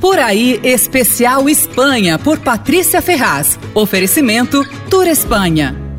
Por aí, especial Espanha, por Patrícia Ferraz. Oferecimento Tour Espanha.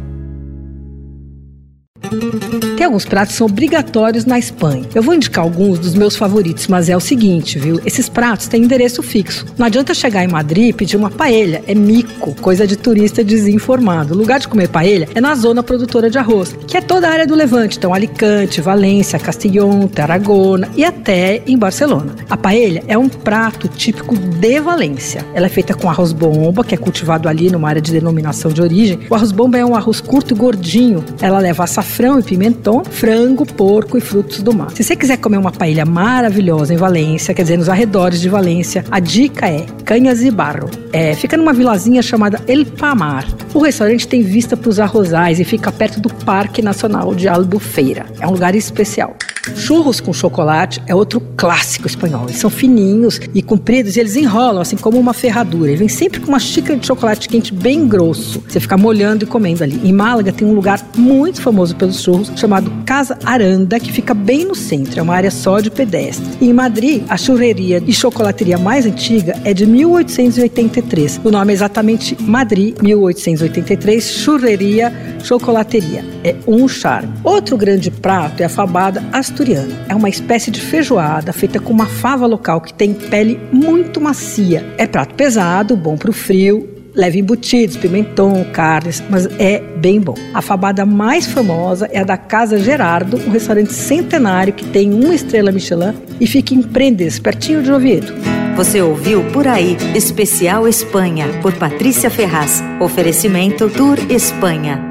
Tem alguns pratos que são obrigatórios na Espanha. Eu vou indicar alguns dos meus favoritos, mas é o seguinte, viu? Esses pratos têm endereço fixo. Não adianta chegar em Madrid e pedir uma paella. É mico, coisa de turista desinformado. O lugar de comer paella é na zona produtora de arroz, que é toda a área do Levante. Então, Alicante, Valência, Castellón, Tarragona e até em Barcelona. A paella é um prato típico de Valência. Ela é feita com arroz bomba, que é cultivado ali numa área de denominação de origem. O arroz bomba é um arroz curto e gordinho. Ela leva açafrão e pimentão, frango, porco e frutos do mar. Se você quiser comer uma paella maravilhosa em Valência, quer dizer, nos arredores de Valência, a dica é Canhas e Barro. É, fica numa vilazinha chamada El Pamar. O restaurante tem vista para os arrozais e fica perto do Parque Nacional de Albufeira. É um lugar especial. Churros com chocolate é outro clássico espanhol. Eles são fininhos e compridos e eles enrolam assim como uma ferradura. E vem sempre com uma xícara de chocolate quente bem grosso. Você fica molhando e comendo ali. Em Málaga tem um lugar muito famoso pelos churros chamado Casa Aranda, que fica bem no centro. É uma área só de pedestre. E em Madrid, a churreria e chocolateria mais antiga é de 1883. O nome é exatamente Madrid 1883 Churreria Chocolateria. É um charme. Outro grande prato é a fabada asturiana. É uma espécie de feijoada feita com uma fava local que tem pele muito macia. É prato pesado, bom para o frio, leva embutidos, pimentão, carnes, mas é bem bom. A fabada mais famosa é a da Casa Gerardo, um restaurante centenário que tem uma estrela Michelin e fica em Prendes, pertinho de Oviedo. Você ouviu Por Aí, Especial Espanha, por Patrícia Ferraz. Oferecimento Tour Espanha.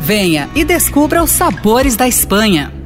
Venha e descubra os sabores da Espanha.